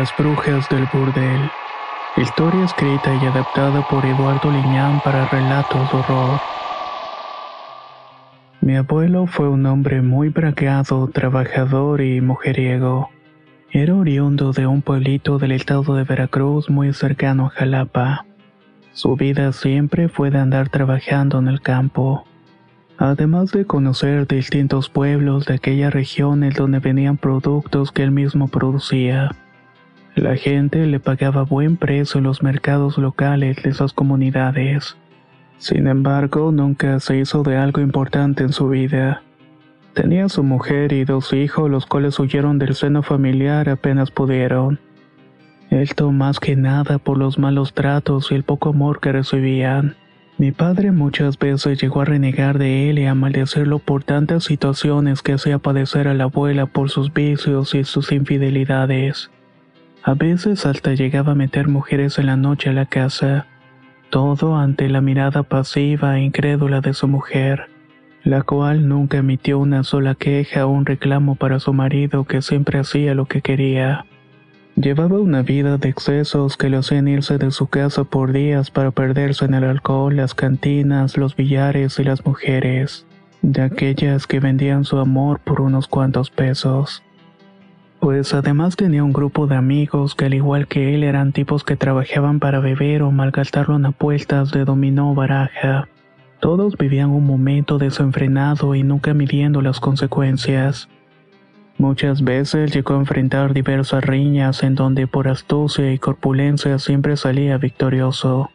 Las brujas del burdel. Historia escrita y adaptada por Eduardo Liñán para relatos de horror. Mi abuelo fue un hombre muy bragado, trabajador y mujeriego. Era oriundo de un pueblito del estado de Veracruz muy cercano a Jalapa. Su vida siempre fue de andar trabajando en el campo. Además de conocer distintos pueblos de aquella región en donde venían productos que él mismo producía. La gente le pagaba buen precio en los mercados locales de esas comunidades. Sin embargo, nunca se hizo de algo importante en su vida. Tenía su mujer y dos hijos, los cuales huyeron del seno familiar apenas pudieron. Esto más que nada por los malos tratos y el poco amor que recibían. Mi padre muchas veces llegó a renegar de él y a maldecirlo por tantas situaciones que hacía padecer a la abuela por sus vicios y sus infidelidades. A veces hasta llegaba a meter mujeres en la noche a la casa, todo ante la mirada pasiva e incrédula de su mujer, la cual nunca emitió una sola queja o un reclamo para su marido que siempre hacía lo que quería. Llevaba una vida de excesos que lo hacían irse de su casa por días para perderse en el alcohol, las cantinas, los billares y las mujeres, de aquellas que vendían su amor por unos cuantos pesos pues además tenía un grupo de amigos que al igual que él eran tipos que trabajaban para beber o malgastarlo en apuestas de dominó baraja. Todos vivían un momento desenfrenado y nunca midiendo las consecuencias. Muchas veces llegó a enfrentar diversas riñas en donde por astucia y corpulencia siempre salía victorioso.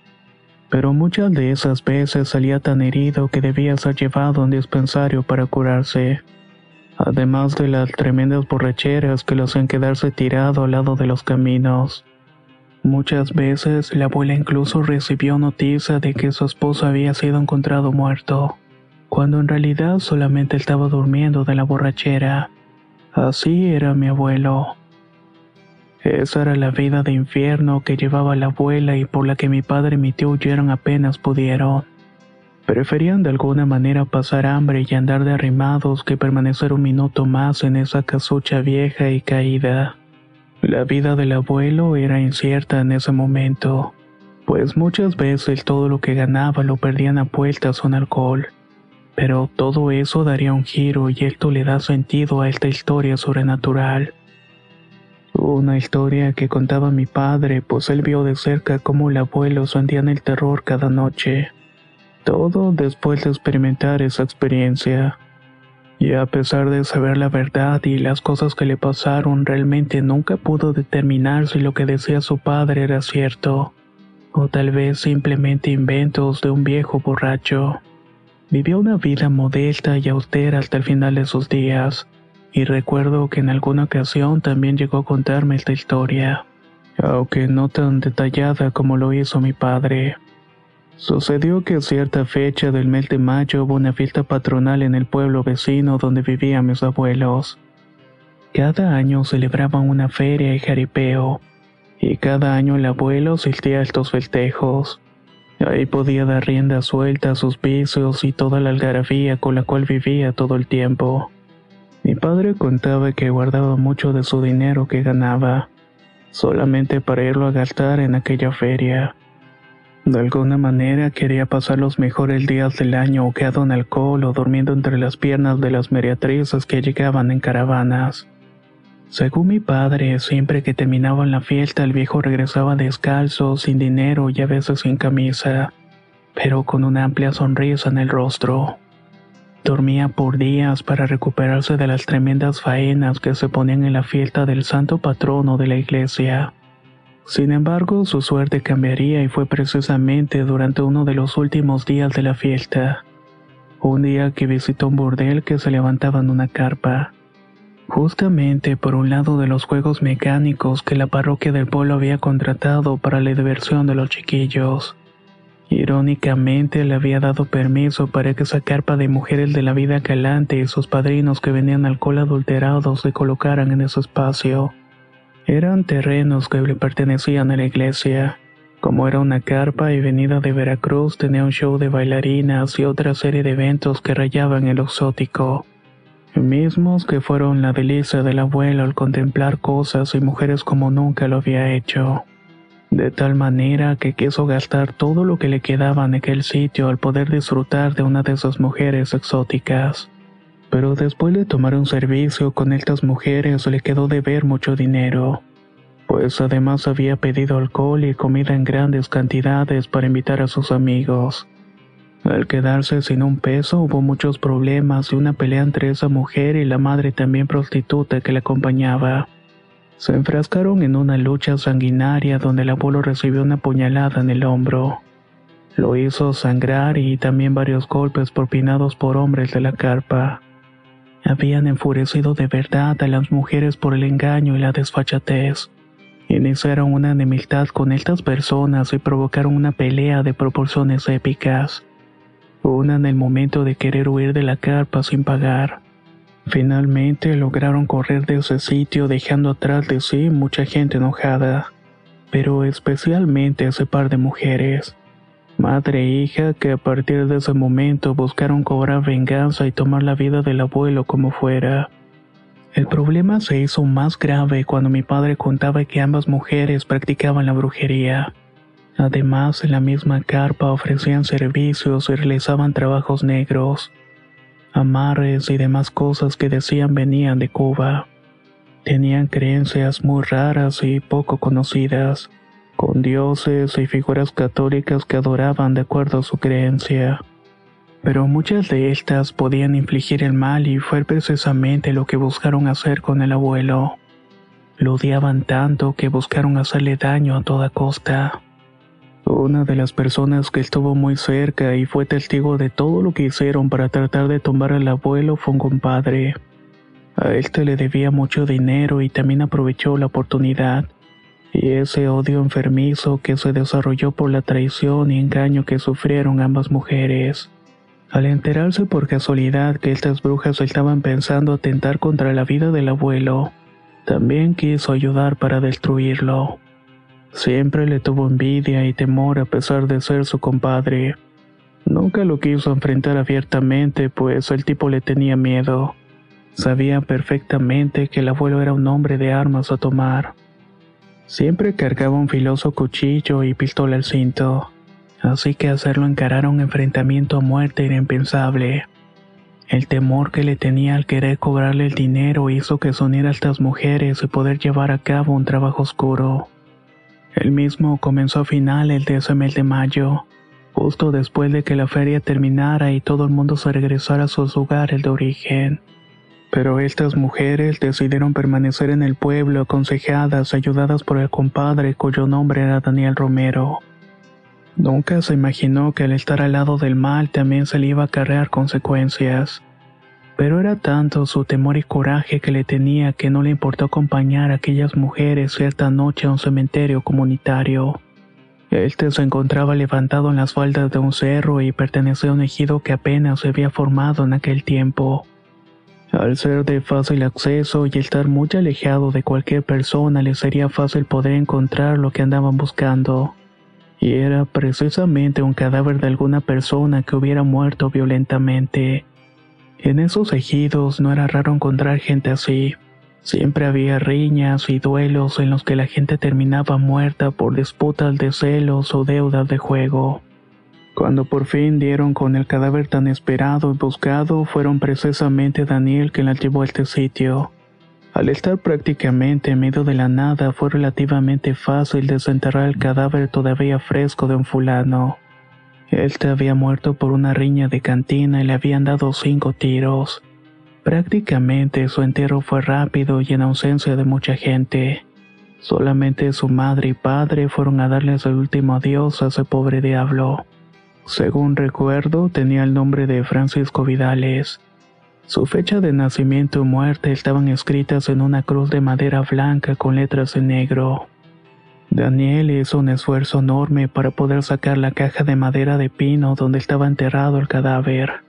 Pero muchas de esas veces salía tan herido que debía ser llevado a un dispensario para curarse además de las tremendas borracheras que lo hacían quedarse tirado al lado de los caminos. Muchas veces la abuela incluso recibió noticia de que su esposo había sido encontrado muerto, cuando en realidad solamente estaba durmiendo de la borrachera. Así era mi abuelo. Esa era la vida de infierno que llevaba la abuela y por la que mi padre y mi tío huyeron apenas pudieron. Preferían de alguna manera pasar hambre y andar derrimados que permanecer un minuto más en esa casucha vieja y caída. La vida del abuelo era incierta en ese momento, pues muchas veces todo lo que ganaba lo perdían a puertas o en alcohol. Pero todo eso daría un giro y esto le da sentido a esta historia sobrenatural. Una historia que contaba mi padre, pues él vio de cerca cómo el abuelo sentía el terror cada noche. Todo después de experimentar esa experiencia. Y a pesar de saber la verdad y las cosas que le pasaron, realmente nunca pudo determinar si lo que decía su padre era cierto, o tal vez simplemente inventos de un viejo borracho. Vivió una vida modesta y austera hasta el final de sus días, y recuerdo que en alguna ocasión también llegó a contarme esta historia, aunque no tan detallada como lo hizo mi padre. Sucedió que cierta fecha del mes de mayo hubo una fiesta patronal en el pueblo vecino donde vivían mis abuelos. Cada año celebraban una feria y jaripeo, y cada año el abuelo asistía a estos festejos. Ahí podía dar rienda suelta a sus vicios y toda la algarabía con la cual vivía todo el tiempo. Mi padre contaba que guardaba mucho de su dinero que ganaba solamente para irlo a gastar en aquella feria. De alguna manera quería pasar los mejores días del año quedado en alcohol o durmiendo entre las piernas de las meriatrices que llegaban en caravanas. Según mi padre, siempre que terminaban la fiesta el viejo regresaba descalzo, sin dinero y a veces sin camisa, pero con una amplia sonrisa en el rostro. Dormía por días para recuperarse de las tremendas faenas que se ponían en la fiesta del santo patrono de la iglesia. Sin embargo, su suerte cambiaría y fue precisamente durante uno de los últimos días de la fiesta. Un día que visitó un burdel que se levantaba en una carpa. Justamente por un lado de los juegos mecánicos que la parroquia del pueblo había contratado para la diversión de los chiquillos. Irónicamente le había dado permiso para que esa carpa de mujeres de la vida galante y sus padrinos que venían alcohol adulterado se colocaran en ese espacio. Eran terrenos que le pertenecían a la iglesia. Como era una carpa y venida de Veracruz, tenía un show de bailarinas y otra serie de eventos que rayaban el exótico. Mismos que fueron la delicia del abuelo al contemplar cosas y mujeres como nunca lo había hecho de tal manera que quiso gastar todo lo que le quedaba en aquel sitio al poder disfrutar de una de esas mujeres exóticas. Pero después de tomar un servicio con estas mujeres le quedó de ver mucho dinero, pues además había pedido alcohol y comida en grandes cantidades para invitar a sus amigos. Al quedarse sin un peso hubo muchos problemas y una pelea entre esa mujer y la madre también prostituta que la acompañaba. Se enfrascaron en una lucha sanguinaria donde el abuelo recibió una puñalada en el hombro. Lo hizo sangrar y también varios golpes propinados por hombres de la carpa. Habían enfurecido de verdad a las mujeres por el engaño y la desfachatez. Iniciaron una enemistad con estas personas y provocaron una pelea de proporciones épicas. Una en el momento de querer huir de la carpa sin pagar. Finalmente lograron correr de ese sitio dejando atrás de sí mucha gente enojada, pero especialmente ese par de mujeres, madre e hija que a partir de ese momento buscaron cobrar venganza y tomar la vida del abuelo como fuera. El problema se hizo más grave cuando mi padre contaba que ambas mujeres practicaban la brujería. Además, en la misma carpa ofrecían servicios y realizaban trabajos negros amarres y demás cosas que decían venían de Cuba. Tenían creencias muy raras y poco conocidas, con dioses y figuras católicas que adoraban de acuerdo a su creencia. Pero muchas de estas podían infligir el mal y fue precisamente lo que buscaron hacer con el abuelo. Lo odiaban tanto que buscaron hacerle daño a toda costa. Una de las personas que estuvo muy cerca y fue testigo de todo lo que hicieron para tratar de tumbar al abuelo fue un compadre. A este le debía mucho dinero y también aprovechó la oportunidad. Y ese odio enfermizo que se desarrolló por la traición y engaño que sufrieron ambas mujeres. Al enterarse por casualidad que estas brujas estaban pensando atentar contra la vida del abuelo, también quiso ayudar para destruirlo. Siempre le tuvo envidia y temor a pesar de ser su compadre. Nunca lo quiso enfrentar abiertamente, pues el tipo le tenía miedo. Sabía perfectamente que el abuelo era un hombre de armas a tomar. Siempre cargaba un filoso cuchillo y pistola al cinto, así que hacerlo encarar un enfrentamiento a muerte era impensable. El temor que le tenía al querer cobrarle el dinero hizo que se a estas mujeres y poder llevar a cabo un trabajo oscuro. El mismo comenzó a finales de ese mes de mayo, justo después de que la feria terminara y todo el mundo se regresara a sus lugares de origen. Pero estas mujeres decidieron permanecer en el pueblo aconsejadas, ayudadas por el compadre cuyo nombre era Daniel Romero. Nunca se imaginó que al estar al lado del mal también se le iba a acarrear consecuencias. Pero era tanto su temor y coraje que le tenía que no le importó acompañar a aquellas mujeres cierta noche a un cementerio comunitario. Este se encontraba levantado en las faldas de un cerro y pertenecía a un ejido que apenas se había formado en aquel tiempo. Al ser de fácil acceso y estar muy alejado de cualquier persona, le sería fácil poder encontrar lo que andaban buscando. Y era precisamente un cadáver de alguna persona que hubiera muerto violentamente. En esos ejidos no era raro encontrar gente así, Siempre había riñas y duelos en los que la gente terminaba muerta por disputas de celos o deudas de juego. Cuando por fin dieron con el cadáver tan esperado y buscado, fueron precisamente Daniel quien la llevó a este sitio. Al estar prácticamente en medio de la nada, fue relativamente fácil desenterrar el cadáver todavía fresco de un fulano. Este había muerto por una riña de cantina y le habían dado cinco tiros. Prácticamente su entierro fue rápido y en ausencia de mucha gente. Solamente su madre y padre fueron a darles el último adiós a ese pobre diablo. Según recuerdo, tenía el nombre de Francisco Vidales. Su fecha de nacimiento y muerte estaban escritas en una cruz de madera blanca con letras en negro. Daniel hizo un esfuerzo enorme para poder sacar la caja de madera de pino donde estaba enterrado el cadáver.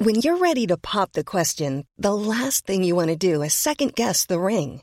When you're ready to pop the question, the last thing you want to do is second guess the ring.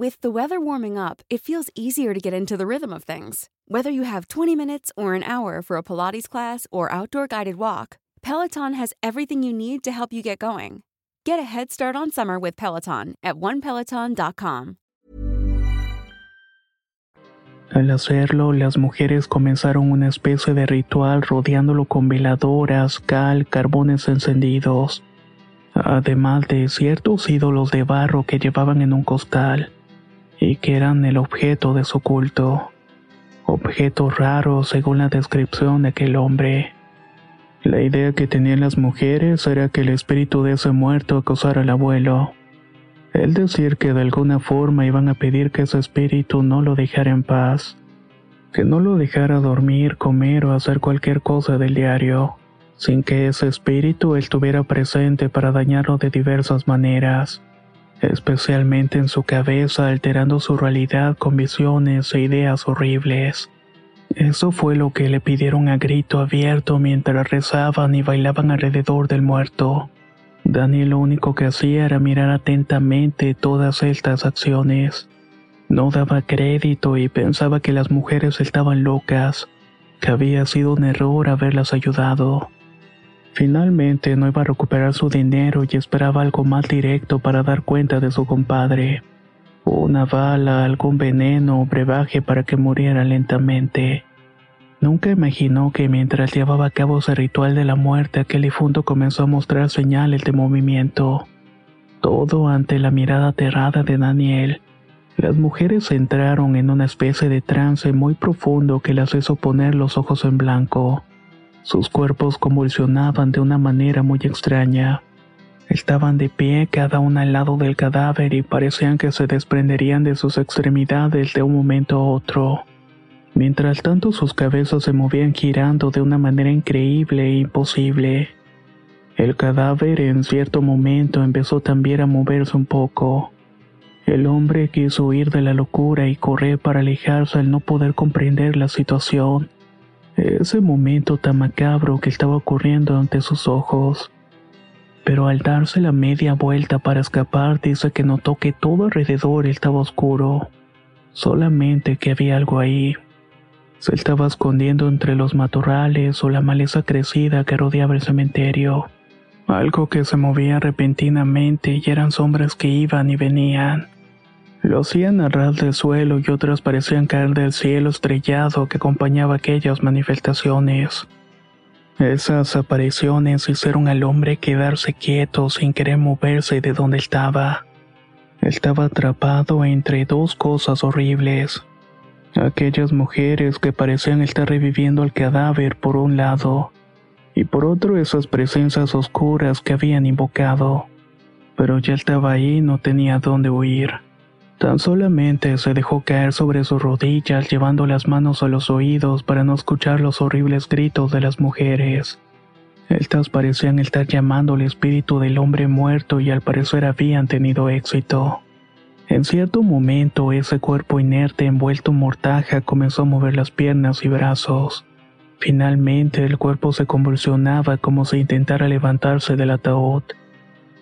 With the weather warming up, it feels easier to get into the rhythm of things. Whether you have 20 minutes or an hour for a Pilates class or outdoor guided walk, Peloton has everything you need to help you get going. Get a head start on summer with Peloton at onepeloton.com. Al hacerlo, las mujeres comenzaron una especie de ritual rodeándolo con veladoras, cal, carbones encendidos, además de ciertos ídolos de barro que llevaban en un costal y que eran el objeto de su culto. Objetos raros según la descripción de aquel hombre. La idea que tenían las mujeres era que el espíritu de ese muerto acosara al abuelo. El decir que de alguna forma iban a pedir que ese espíritu no lo dejara en paz, que no lo dejara dormir, comer o hacer cualquier cosa del diario, sin que ese espíritu estuviera presente para dañarlo de diversas maneras, especialmente en su cabeza alterando su realidad con visiones e ideas horribles. Eso fue lo que le pidieron a grito abierto mientras rezaban y bailaban alrededor del muerto. Daniel lo único que hacía era mirar atentamente todas estas acciones. No daba crédito y pensaba que las mujeres estaban locas, que había sido un error haberlas ayudado. Finalmente no iba a recuperar su dinero y esperaba algo más directo para dar cuenta de su compadre. Una bala, algún veneno o brebaje para que muriera lentamente. Nunca imaginó que mientras llevaba a cabo ese ritual de la muerte, aquel difunto comenzó a mostrar señales de movimiento. Todo ante la mirada aterrada de Daniel. Las mujeres entraron en una especie de trance muy profundo que las hizo poner los ojos en blanco. Sus cuerpos convulsionaban de una manera muy extraña. Estaban de pie cada una al lado del cadáver y parecían que se desprenderían de sus extremidades de un momento a otro. Mientras tanto sus cabezas se movían girando de una manera increíble e imposible. El cadáver en cierto momento empezó también a moverse un poco. El hombre quiso huir de la locura y correr para alejarse al no poder comprender la situación. Ese momento tan macabro que estaba ocurriendo ante sus ojos pero al darse la media vuelta para escapar dice que notó que todo alrededor estaba oscuro, solamente que había algo ahí. Se estaba escondiendo entre los matorrales o la maleza crecida que rodeaba el cementerio. Algo que se movía repentinamente y eran sombras que iban y venían. Lo hacían a ras del suelo y otras parecían caer del cielo estrellado que acompañaba aquellas manifestaciones. Esas apariciones hicieron al hombre quedarse quieto sin querer moverse de donde estaba. Estaba atrapado entre dos cosas horribles. Aquellas mujeres que parecían estar reviviendo al cadáver por un lado, y por otro esas presencias oscuras que habían invocado. Pero ya estaba ahí no tenía dónde huir. Tan solamente se dejó caer sobre sus rodillas llevando las manos a los oídos para no escuchar los horribles gritos de las mujeres. Estas parecían estar llamando al espíritu del hombre muerto y al parecer habían tenido éxito. En cierto momento ese cuerpo inerte envuelto en mortaja comenzó a mover las piernas y brazos. Finalmente el cuerpo se convulsionaba como si intentara levantarse del ataúd.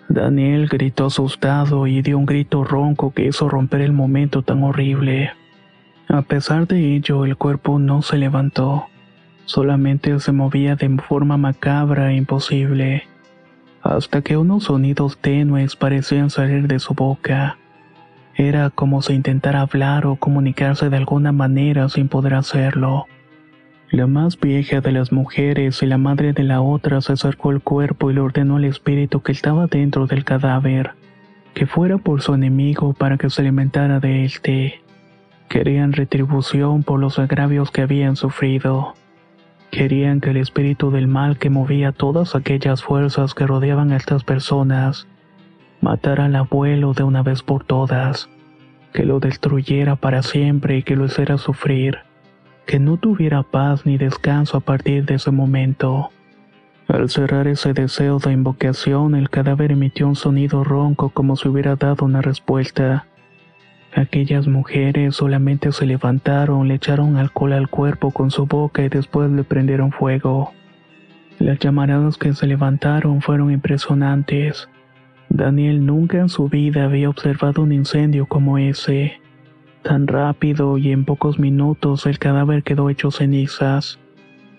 Daniel gritó asustado y dio un grito ronco que hizo romper el momento tan horrible. A pesar de ello, el cuerpo no se levantó, solamente se movía de forma macabra e imposible, hasta que unos sonidos tenues parecían salir de su boca. Era como si intentara hablar o comunicarse de alguna manera sin poder hacerlo. La más vieja de las mujeres y la madre de la otra se acercó al cuerpo y le ordenó al espíritu que estaba dentro del cadáver, que fuera por su enemigo para que se alimentara de éste. Querían retribución por los agravios que habían sufrido. Querían que el espíritu del mal que movía todas aquellas fuerzas que rodeaban a estas personas matara al abuelo de una vez por todas, que lo destruyera para siempre y que lo hiciera sufrir que no tuviera paz ni descanso a partir de ese momento. Al cerrar ese deseo de invocación, el cadáver emitió un sonido ronco como si hubiera dado una respuesta. Aquellas mujeres solamente se levantaron, le echaron alcohol al cuerpo con su boca y después le prendieron fuego. Las llamaradas que se levantaron fueron impresionantes. Daniel nunca en su vida había observado un incendio como ese. Tan rápido y en pocos minutos el cadáver quedó hecho cenizas,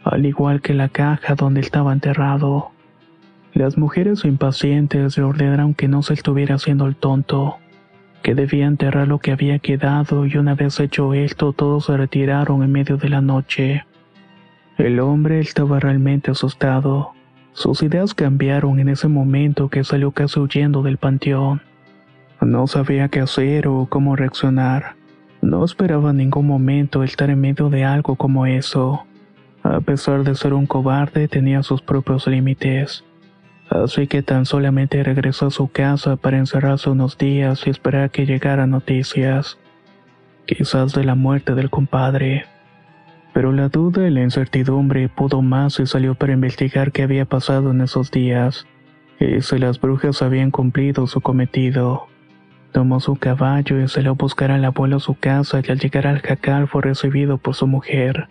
al igual que la caja donde estaba enterrado. Las mujeres impacientes le ordenaron que no se estuviera haciendo el tonto, que debía enterrar lo que había quedado y una vez hecho esto todos se retiraron en medio de la noche. El hombre estaba realmente asustado. Sus ideas cambiaron en ese momento que salió casi huyendo del panteón. No sabía qué hacer o cómo reaccionar. No esperaba en ningún momento estar en medio de algo como eso. A pesar de ser un cobarde, tenía sus propios límites. Así que tan solamente regresó a su casa para encerrarse unos días y esperar que llegaran noticias. Quizás de la muerte del compadre. Pero la duda y la incertidumbre pudo más y salió para investigar qué había pasado en esos días, y si las brujas habían cumplido su cometido. Tomó su caballo y salió a buscar al abuelo a su casa y al llegar al jacal fue recibido por su mujer.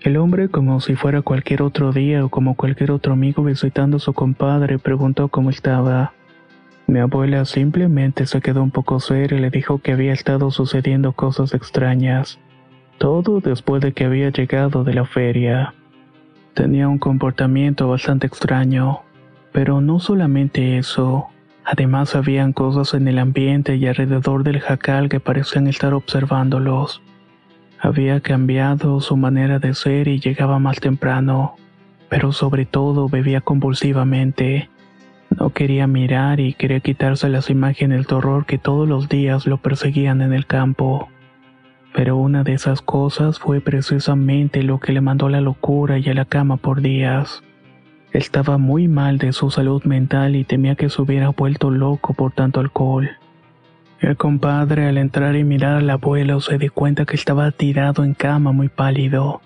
El hombre, como si fuera cualquier otro día o como cualquier otro amigo visitando a su compadre, preguntó cómo estaba. Mi abuela simplemente se quedó un poco seria y le dijo que había estado sucediendo cosas extrañas. Todo después de que había llegado de la feria. Tenía un comportamiento bastante extraño. Pero no solamente eso. Además habían cosas en el ambiente y alrededor del jacal que parecían estar observándolos. Había cambiado su manera de ser y llegaba más temprano, pero sobre todo bebía convulsivamente. No quería mirar y quería quitarse las imágenes del horror que todos los días lo perseguían en el campo. Pero una de esas cosas fue precisamente lo que le mandó a la locura y a la cama por días. Estaba muy mal de su salud mental y temía que se hubiera vuelto loco por tanto alcohol. El compadre al entrar y mirar al abuelo se dio cuenta que estaba tirado en cama muy pálido.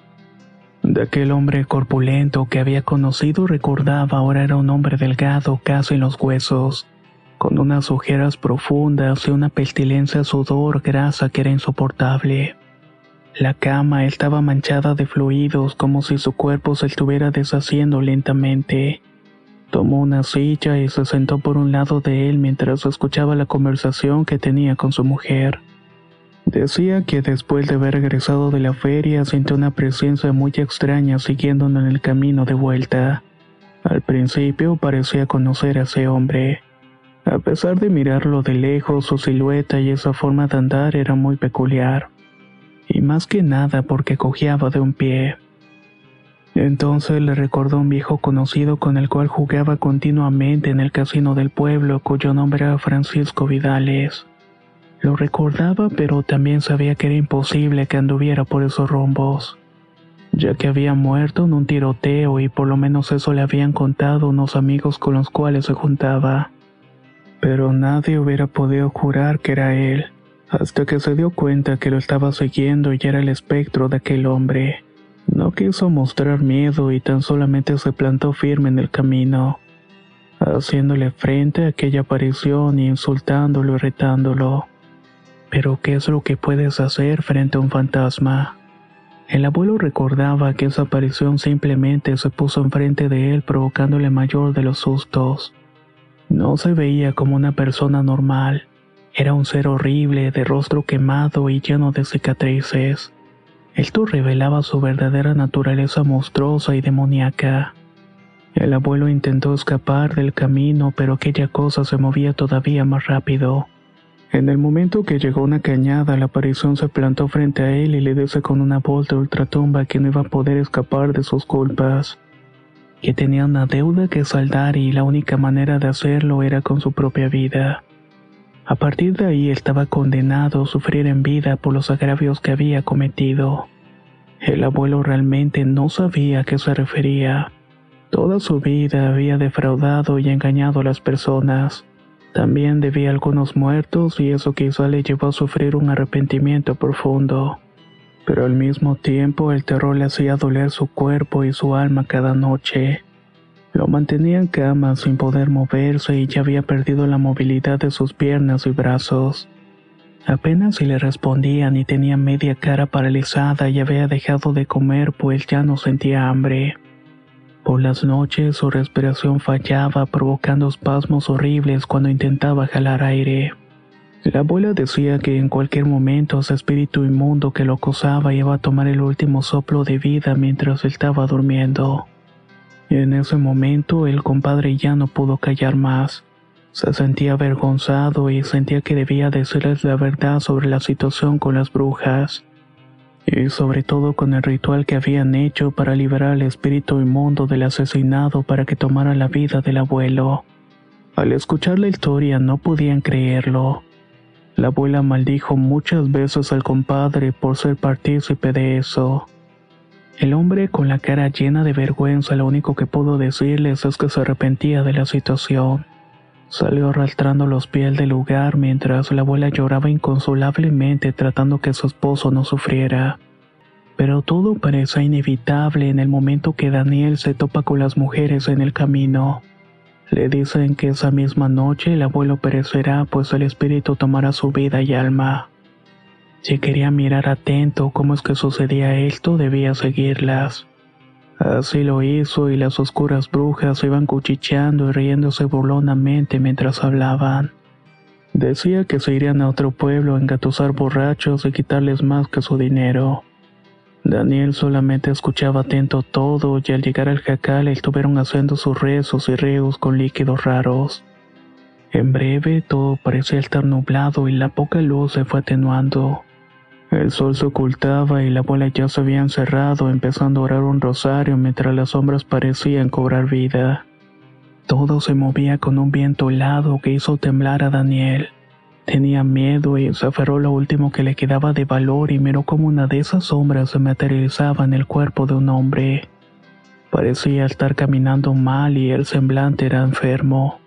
De aquel hombre corpulento que había conocido recordaba ahora era un hombre delgado casi en los huesos, con unas ojeras profundas y una pestilencia sudor grasa que era insoportable. La cama estaba manchada de fluidos como si su cuerpo se estuviera deshaciendo lentamente. Tomó una silla y se sentó por un lado de él mientras escuchaba la conversación que tenía con su mujer. Decía que después de haber regresado de la feria sintió una presencia muy extraña siguiéndolo en el camino de vuelta. Al principio parecía conocer a ese hombre. A pesar de mirarlo de lejos, su silueta y esa forma de andar era muy peculiar y más que nada porque cojeaba de un pie. Entonces le recordó un viejo conocido con el cual jugaba continuamente en el casino del pueblo, cuyo nombre era Francisco Vidales. Lo recordaba, pero también sabía que era imposible que anduviera por esos rumbos, ya que había muerto en un tiroteo y por lo menos eso le habían contado unos amigos con los cuales se juntaba. Pero nadie hubiera podido jurar que era él hasta que se dio cuenta que lo estaba siguiendo y era el espectro de aquel hombre. No quiso mostrar miedo y tan solamente se plantó firme en el camino, haciéndole frente a aquella aparición y insultándolo y retándolo. Pero ¿qué es lo que puedes hacer frente a un fantasma? El abuelo recordaba que esa aparición simplemente se puso enfrente de él provocándole mayor de los sustos. No se veía como una persona normal. Era un ser horrible, de rostro quemado y lleno de cicatrices. Esto revelaba su verdadera naturaleza monstruosa y demoníaca. El abuelo intentó escapar del camino, pero aquella cosa se movía todavía más rápido. En el momento que llegó una cañada, la aparición se plantó frente a él y le dice con una voz de ultratumba que no iba a poder escapar de sus culpas, que tenía una deuda que saldar y la única manera de hacerlo era con su propia vida. A partir de ahí estaba condenado a sufrir en vida por los agravios que había cometido. El abuelo realmente no sabía a qué se refería. Toda su vida había defraudado y engañado a las personas. También debía algunos muertos y eso quizá le llevó a sufrir un arrepentimiento profundo. Pero al mismo tiempo el terror le hacía doler su cuerpo y su alma cada noche. Lo mantenía en cama sin poder moverse y ya había perdido la movilidad de sus piernas y brazos. Apenas si le respondían y tenía media cara paralizada y había dejado de comer pues ya no sentía hambre. Por las noches su respiración fallaba provocando espasmos horribles cuando intentaba jalar aire. La abuela decía que en cualquier momento ese espíritu inmundo que lo acosaba iba a tomar el último soplo de vida mientras estaba durmiendo. En ese momento el compadre ya no pudo callar más. Se sentía avergonzado y sentía que debía decirles la verdad sobre la situación con las brujas. Y sobre todo con el ritual que habían hecho para liberar al espíritu inmundo del asesinado para que tomara la vida del abuelo. Al escuchar la historia no podían creerlo. La abuela maldijo muchas veces al compadre por ser partícipe de eso. El hombre con la cara llena de vergüenza lo único que pudo decirles es que se arrepentía de la situación. Salió arrastrando los pies del lugar mientras la abuela lloraba inconsolablemente tratando que su esposo no sufriera. Pero todo parecía inevitable en el momento que Daniel se topa con las mujeres en el camino. Le dicen que esa misma noche el abuelo perecerá pues el espíritu tomará su vida y alma. Si quería mirar atento cómo es que sucedía esto, debía seguirlas. Así lo hizo y las oscuras brujas iban cuchicheando y riéndose burlonamente mientras hablaban. Decía que se irían a otro pueblo a engatusar borrachos y quitarles más que su dinero. Daniel solamente escuchaba atento todo y al llegar al jacal estuvieron haciendo sus rezos y reos con líquidos raros. En breve todo parecía estar nublado y la poca luz se fue atenuando. El sol se ocultaba y la abuela ya se había encerrado empezando a orar un rosario mientras las sombras parecían cobrar vida. Todo se movía con un viento helado que hizo temblar a Daniel. Tenía miedo y se aferró lo último que le quedaba de valor y miró como una de esas sombras se materializaba en el cuerpo de un hombre. Parecía estar caminando mal y el semblante era enfermo.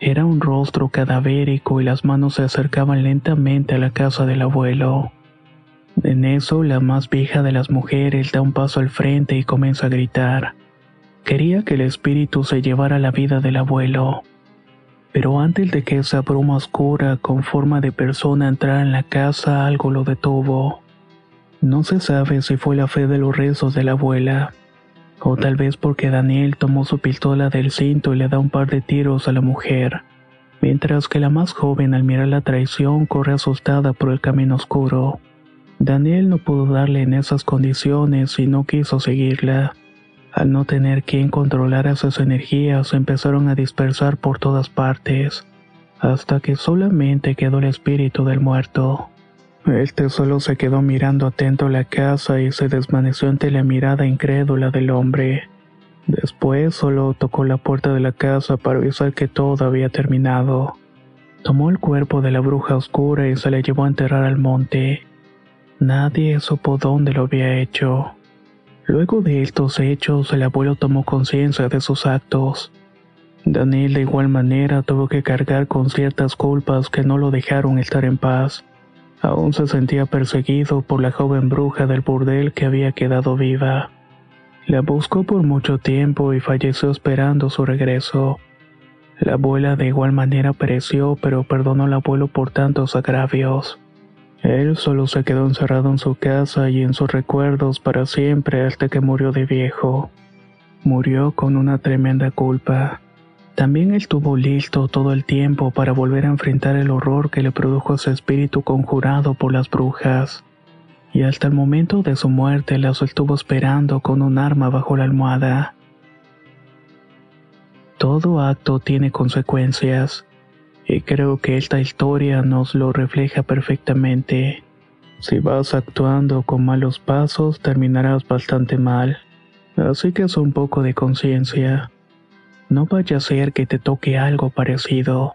Era un rostro cadavérico y las manos se acercaban lentamente a la casa del abuelo. En eso, la más vieja de las mujeres da un paso al frente y comienza a gritar. Quería que el espíritu se llevara la vida del abuelo. Pero antes de que esa bruma oscura con forma de persona entrara en la casa, algo lo detuvo. No se sabe si fue la fe de los rezos de la abuela, o tal vez porque Daniel tomó su pistola del cinto y le da un par de tiros a la mujer, mientras que la más joven al mirar la traición corre asustada por el camino oscuro. Daniel no pudo darle en esas condiciones y no quiso seguirla. Al no tener quien controlar sus energías, empezaron a dispersar por todas partes, hasta que solamente quedó el espíritu del muerto. Este solo se quedó mirando atento la casa y se desvaneció ante la mirada incrédula del hombre. Después solo tocó la puerta de la casa para avisar que todo había terminado. Tomó el cuerpo de la bruja oscura y se le llevó a enterrar al monte. Nadie supo dónde lo había hecho. Luego de estos hechos, el abuelo tomó conciencia de sus actos. Daniel de igual manera tuvo que cargar con ciertas culpas que no lo dejaron estar en paz. Aún se sentía perseguido por la joven bruja del burdel que había quedado viva. La buscó por mucho tiempo y falleció esperando su regreso. La abuela de igual manera pereció, pero perdonó al abuelo por tantos agravios. Él solo se quedó encerrado en su casa y en sus recuerdos para siempre hasta que murió de viejo. Murió con una tremenda culpa. También estuvo listo todo el tiempo para volver a enfrentar el horror que le produjo ese espíritu conjurado por las brujas. Y hasta el momento de su muerte las estuvo esperando con un arma bajo la almohada. Todo acto tiene consecuencias, y creo que esta historia nos lo refleja perfectamente. Si vas actuando con malos pasos, terminarás bastante mal. Así que es un poco de conciencia. No vaya a ser que te toque algo parecido.